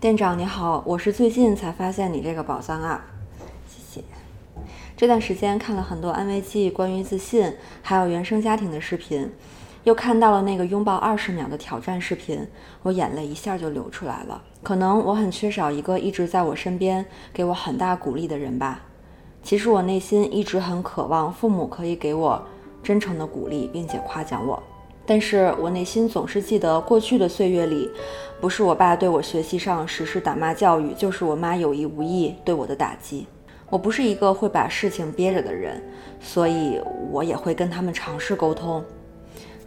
店长你好，我是最近才发现你这个宝藏啊，谢谢。这段时间看了很多安慰剂、关于自信，还有原生家庭的视频，又看到了那个拥抱二十秒的挑战视频，我眼泪一下就流出来了。可能我很缺少一个一直在我身边给我很大鼓励的人吧。其实我内心一直很渴望父母可以给我真诚的鼓励，并且夸奖我。但是我内心总是记得过去的岁月里，不是我爸对我学习上实施打骂教育，就是我妈有意无意对我的打击。我不是一个会把事情憋着的人，所以我也会跟他们尝试沟通。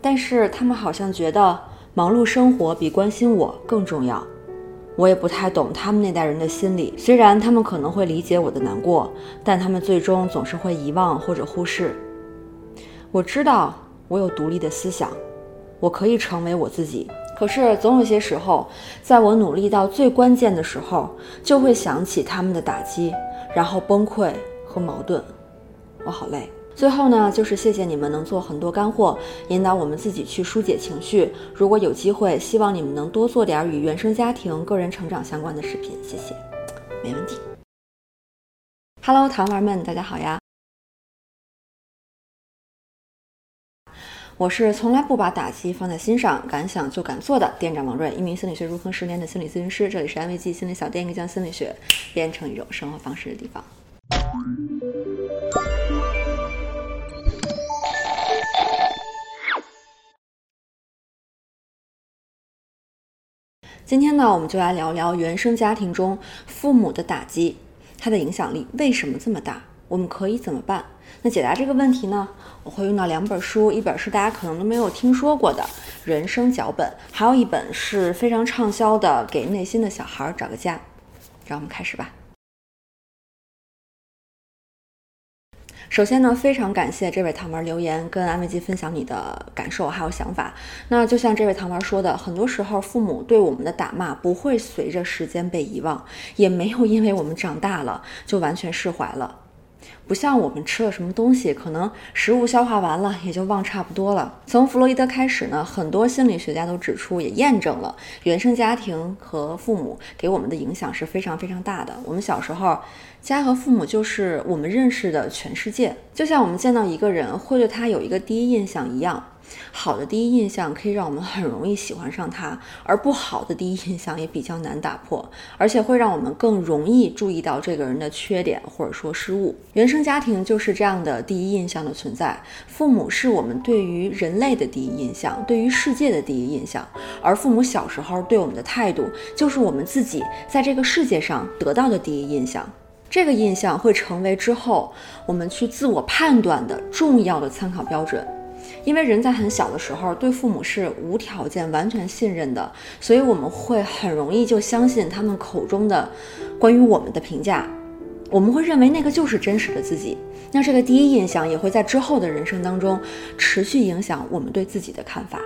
但是他们好像觉得忙碌生活比关心我更重要。我也不太懂他们那代人的心理，虽然他们可能会理解我的难过，但他们最终总是会遗忘或者忽视。我知道我有独立的思想。我可以成为我自己，可是总有些时候，在我努力到最关键的时候，就会想起他们的打击，然后崩溃和矛盾。我好累。最后呢，就是谢谢你们能做很多干货，引导我们自己去疏解情绪。如果有机会，希望你们能多做点与原生家庭、个人成长相关的视频。谢谢，没问题。Hello，糖丸们，大家好呀。我是从来不把打击放在心上，敢想就敢做的店长王瑞，一名心理学入坑十年的心理咨询师。这里是安慰剂心理小店，一个将心理学变成一种生活方式的地方。今天呢，我们就来聊聊原生家庭中父母的打击，它的影响力为什么这么大？我们可以怎么办？那解答这个问题呢？我会用到两本书，一本是大家可能都没有听说过的《人生脚本》，还有一本是非常畅销的《给内心的小孩找个家》。让我们开始吧。首先呢，非常感谢这位糖丸留言跟安慰剂分享你的感受还有想法。那就像这位糖丸说的，很多时候父母对我们的打骂不会随着时间被遗忘，也没有因为我们长大了就完全释怀了。不像我们吃了什么东西，可能食物消化完了也就忘差不多了。从弗洛伊德开始呢，很多心理学家都指出，也验证了原生家庭和父母给我们的影响是非常非常大的。我们小时候，家和父母就是我们认识的全世界，就像我们见到一个人会对他有一个第一印象一样。好的第一印象可以让我们很容易喜欢上他，而不好的第一印象也比较难打破，而且会让我们更容易注意到这个人的缺点或者说失误。原生家庭就是这样的第一印象的存在，父母是我们对于人类的第一印象，对于世界的第一印象，而父母小时候对我们的态度，就是我们自己在这个世界上得到的第一印象。这个印象会成为之后我们去自我判断的重要的参考标准。因为人在很小的时候对父母是无条件、完全信任的，所以我们会很容易就相信他们口中的关于我们的评价，我们会认为那个就是真实的自己。那这个第一印象也会在之后的人生当中持续影响我们对自己的看法。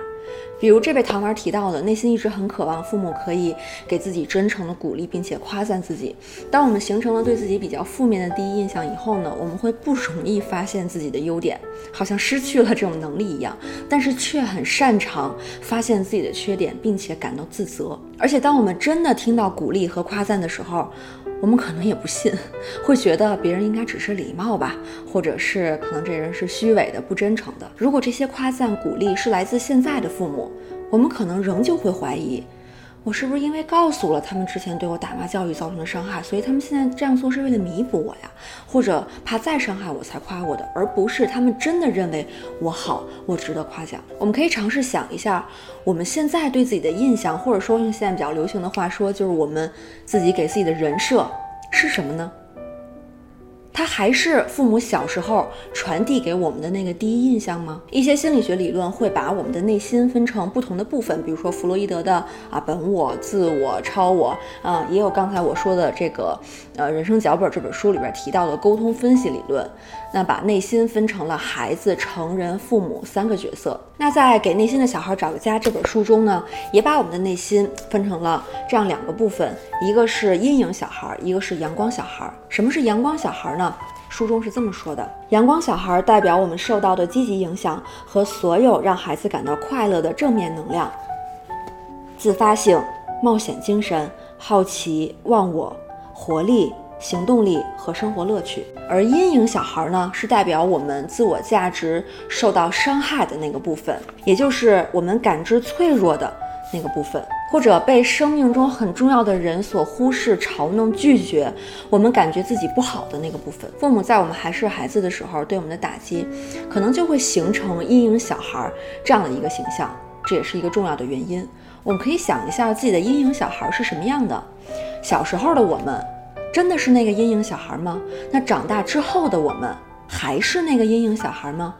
比如这位糖丸提到的，内心一直很渴望父母可以给自己真诚的鼓励，并且夸赞自己。当我们形成了对自己比较负面的第一印象以后呢，我们会不容易发现自己的优点，好像失去了这种能力一样。但是却很擅长发现自己的缺点，并且感到自责。而且当我们真的听到鼓励和夸赞的时候，我们可能也不信，会觉得别人应该只是礼貌吧，或者是可能这人是虚伪的、不真诚的。如果这些夸赞、鼓励是来自现在的父母，我们可能仍旧会怀疑。我是不是因为告诉了他们之前对我打骂教育造成的伤害，所以他们现在这样做是为了弥补我呀？或者怕再伤害我才夸我的，而不是他们真的认为我好，我值得夸奖？我们可以尝试想一下，我们现在对自己的印象，或者说用现在比较流行的话说，就是我们自己给自己的人设是什么呢？它还是父母小时候传递给我们的那个第一印象吗？一些心理学理论会把我们的内心分成不同的部分，比如说弗洛伊德的啊本我、自我、超我，啊也有刚才我说的这个呃人生脚本这本书里边提到的沟通分析理论。那把内心分成了孩子、成人、父母三个角色。那在给内心的小孩找个家这本书中呢，也把我们的内心分成了这样两个部分，一个是阴影小孩，一个是阳光小孩。什么是阳光小孩呢？书中是这么说的：阳光小孩代表我们受到的积极影响和所有让孩子感到快乐的正面能量，自发性、冒险精神、好奇、忘我、活力、行动力和生活乐趣。而阴影小孩呢，是代表我们自我价值受到伤害的那个部分，也就是我们感知脆弱的那个部分。或者被生命中很重要的人所忽视、嘲弄、拒绝，我们感觉自己不好的那个部分。父母在我们还是孩子的时候对我们的打击，可能就会形成阴影小孩这样的一个形象，这也是一个重要的原因。我们可以想一下自己的阴影小孩是什么样的。小时候的我们，真的是那个阴影小孩吗？那长大之后的我们，还是那个阴影小孩吗？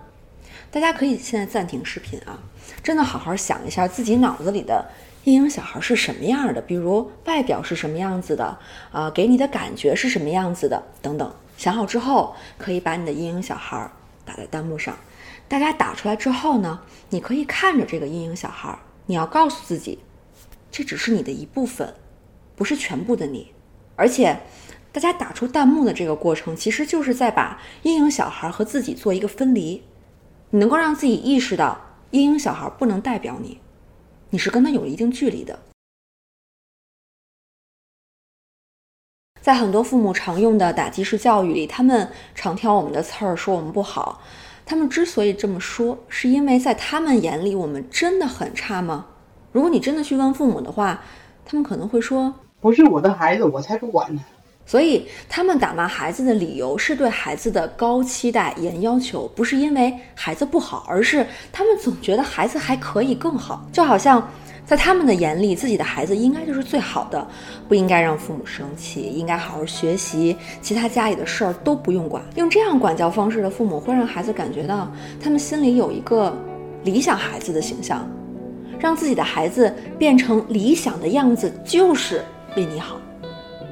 大家可以现在暂停视频啊，真的好好想一下自己脑子里的。阴影小孩是什么样的？比如外表是什么样子的？啊，给你的感觉是什么样子的？等等。想好之后，可以把你的阴影小孩打在弹幕上。大家打出来之后呢，你可以看着这个阴影小孩，你要告诉自己，这只是你的一部分，不是全部的你。而且，大家打出弹幕的这个过程，其实就是在把阴影小孩和自己做一个分离。你能够让自己意识到，阴影小孩不能代表你。你是跟他有一定距离的，在很多父母常用的打击式教育里，他们常挑我们的刺儿说我们不好。他们之所以这么说，是因为在他们眼里我们真的很差吗？如果你真的去问父母的话，他们可能会说：“不是我的孩子，我才不管呢。”所以，他们打骂孩子的理由是对孩子的高期待、严要求，不是因为孩子不好，而是他们总觉得孩子还可以更好。就好像在他们的眼里，自己的孩子应该就是最好的，不应该让父母生气，应该好好学习，其他家里的事儿都不用管。用这样管教方式的父母，会让孩子感觉到他们心里有一个理想孩子的形象，让自己的孩子变成理想的样子，就是为你好。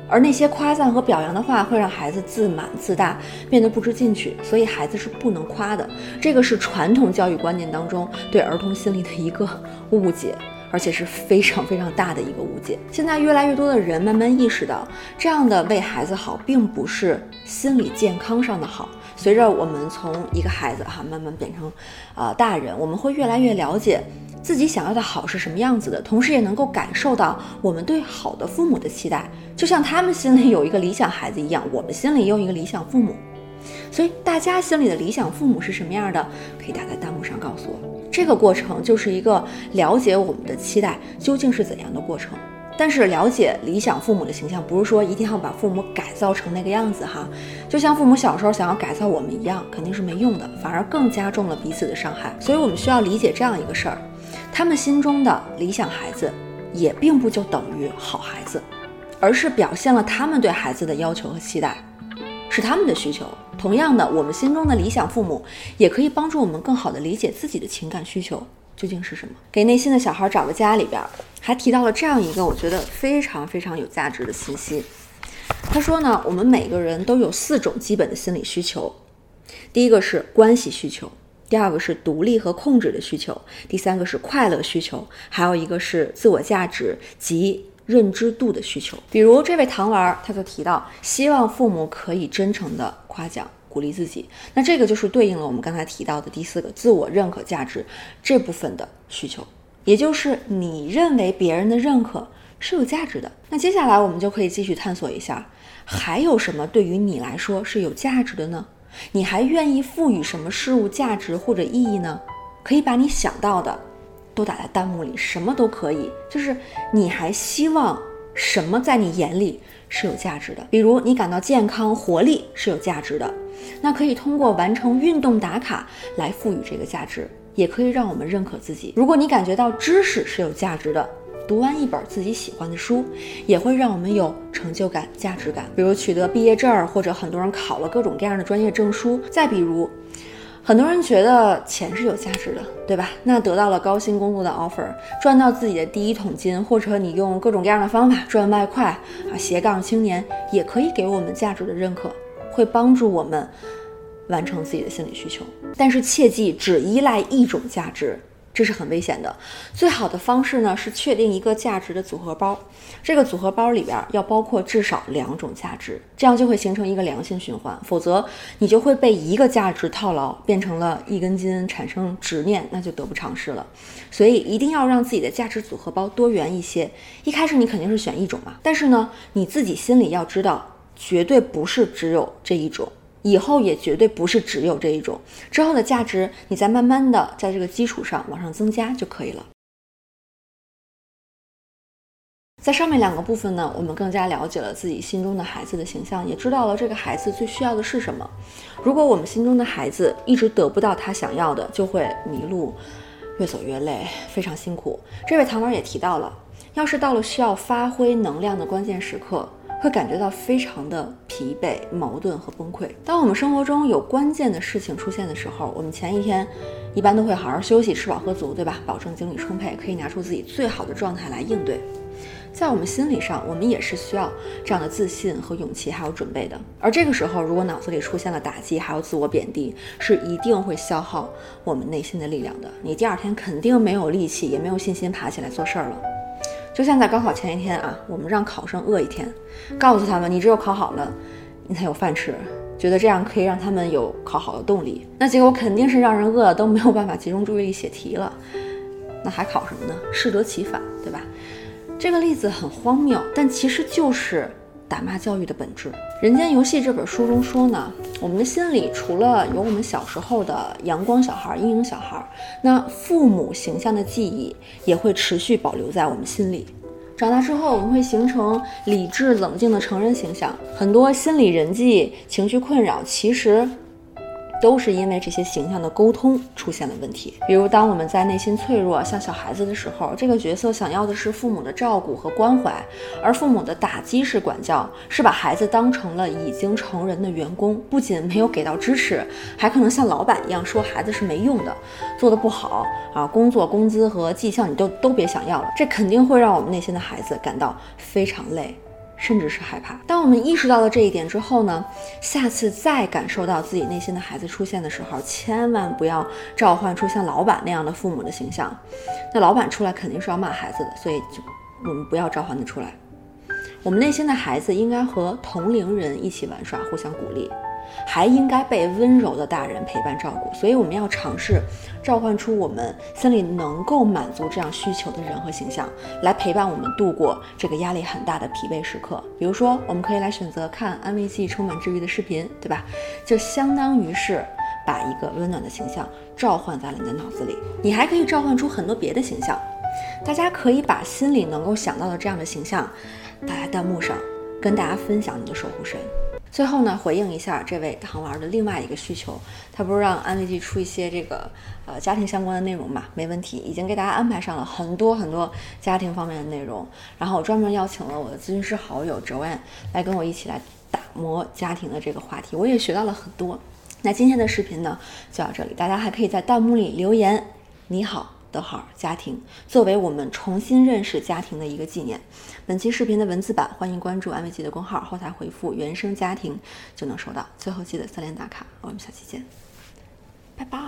而那些夸赞和表扬的话，会让孩子自满自大，变得不知进取。所以孩子是不能夸的，这个是传统教育观念当中对儿童心理的一个误解，而且是非常非常大的一个误解。现在越来越多的人慢慢意识到，这样的为孩子好，并不是心理健康上的好。随着我们从一个孩子哈慢慢变成，呃大人，我们会越来越了解。自己想要的好是什么样子的，同时也能够感受到我们对好的父母的期待，就像他们心里有一个理想孩子一样，我们心里也有一个理想父母。所以大家心里的理想父母是什么样的，可以打在弹幕上告诉我。这个过程就是一个了解我们的期待究竟是怎样的过程。但是了解理想父母的形象，不是说一定要把父母改造成那个样子哈。就像父母小时候想要改造我们一样，肯定是没用的，反而更加重了彼此的伤害。所以我们需要理解这样一个事儿。他们心中的理想孩子，也并不就等于好孩子，而是表现了他们对孩子的要求和期待，是他们的需求。同样的，我们心中的理想父母，也可以帮助我们更好的理解自己的情感需求究竟是什么。给内心的小孩找个家里边，还提到了这样一个我觉得非常非常有价值的信息。他说呢，我们每个人都有四种基本的心理需求，第一个是关系需求。第二个是独立和控制的需求，第三个是快乐需求，还有一个是自我价值及认知度的需求。比如这位糖丸，他就提到希望父母可以真诚的夸奖、鼓励自己，那这个就是对应了我们刚才提到的第四个自我认可价值这部分的需求，也就是你认为别人的认可是有价值的。那接下来我们就可以继续探索一下，还有什么对于你来说是有价值的呢？你还愿意赋予什么事物价值或者意义呢？可以把你想到的都打在弹幕里，什么都可以。就是你还希望什么在你眼里是有价值的？比如你感到健康活力是有价值的，那可以通过完成运动打卡来赋予这个价值，也可以让我们认可自己。如果你感觉到知识是有价值的。读完一本自己喜欢的书，也会让我们有成就感、价值感。比如取得毕业证，或者很多人考了各种各样的专业证书。再比如，很多人觉得钱是有价值的，对吧？那得到了高薪工作的 offer，赚到自己的第一桶金，或者你用各种各样的方法赚外快啊，斜杠青年也可以给我们价值的认可，会帮助我们完成自己的心理需求。但是切记，只依赖一种价值。这是很危险的。最好的方式呢是确定一个价值的组合包，这个组合包里边要包括至少两种价值，这样就会形成一个良性循环。否则你就会被一个价值套牢，变成了一根筋，产生执念，那就得不偿失了。所以一定要让自己的价值组合包多元一些。一开始你肯定是选一种嘛，但是呢，你自己心里要知道，绝对不是只有这一种。以后也绝对不是只有这一种，之后的价值你再慢慢的在这个基础上往上增加就可以了。在上面两个部分呢，我们更加了解了自己心中的孩子的形象，也知道了这个孩子最需要的是什么。如果我们心中的孩子一直得不到他想要的，就会迷路，越走越累，非常辛苦。这位唐文也提到了，要是到了需要发挥能量的关键时刻。会感觉到非常的疲惫、矛盾和崩溃。当我们生活中有关键的事情出现的时候，我们前一天一般都会好好休息、吃饱喝足，对吧？保证精力充沛，可以拿出自己最好的状态来应对。在我们心理上，我们也是需要这样的自信和勇气，还有准备的。而这个时候，如果脑子里出现了打击，还有自我贬低，是一定会消耗我们内心的力量的。你第二天肯定没有力气，也没有信心爬起来做事儿了。就像在高考前一天啊，我们让考生饿一天，告诉他们你只有考好了，你才有饭吃，觉得这样可以让他们有考好的动力。那结果肯定是让人饿了都没有办法集中注意力写题了，那还考什么呢？适得其反，对吧？这个例子很荒谬，但其实就是打骂教育的本质。《人间游戏》这本书中说呢，我们的心里除了有我们小时候的阳光小孩、阴影小孩，那父母形象的记忆也会持续保留在我们心里。长大之后，我们会形成理智冷静的成人形象，很多心理、人际、情绪困扰，其实。都是因为这些形象的沟通出现了问题。比如，当我们在内心脆弱、像小孩子的时候，这个角色想要的是父母的照顾和关怀，而父母的打击式管教是把孩子当成了已经成人的员工，不仅没有给到支持，还可能像老板一样说孩子是没用的，做的不好啊，工作工资和绩效你都都别想要了。这肯定会让我们内心的孩子感到非常累。甚至是害怕。当我们意识到了这一点之后呢，下次再感受到自己内心的孩子出现的时候，千万不要召唤出像老板那样的父母的形象。那老板出来肯定是要骂孩子的，所以就我们不要召唤他出来。我们内心的孩子应该和同龄人一起玩耍，互相鼓励。还应该被温柔的大人陪伴照顾，所以我们要尝试召唤出我们心里能够满足这样需求的人和形象，来陪伴我们度过这个压力很大的疲惫时刻。比如说，我们可以来选择看安慰剂充满治愈的视频，对吧？就相当于是把一个温暖的形象召唤在了你的脑子里。你还可以召唤出很多别的形象，大家可以把心里能够想到的这样的形象打在弹幕上，跟大家分享你的守护神。最后呢，回应一下这位糖丸的另外一个需求，他不是让安慰剂出一些这个呃家庭相关的内容嘛？没问题，已经给大家安排上了很多很多家庭方面的内容。然后我专门邀请了我的咨询师好友 Joanne 来跟我一起来打磨家庭的这个话题，我也学到了很多。那今天的视频呢就到这里，大家还可以在弹幕里留言，你好。的号家庭作为我们重新认识家庭的一个纪念。本期视频的文字版，欢迎关注安慰剂的公号，后台回复“原生家庭”就能收到。最后记得三连打卡，我们下期见，拜拜。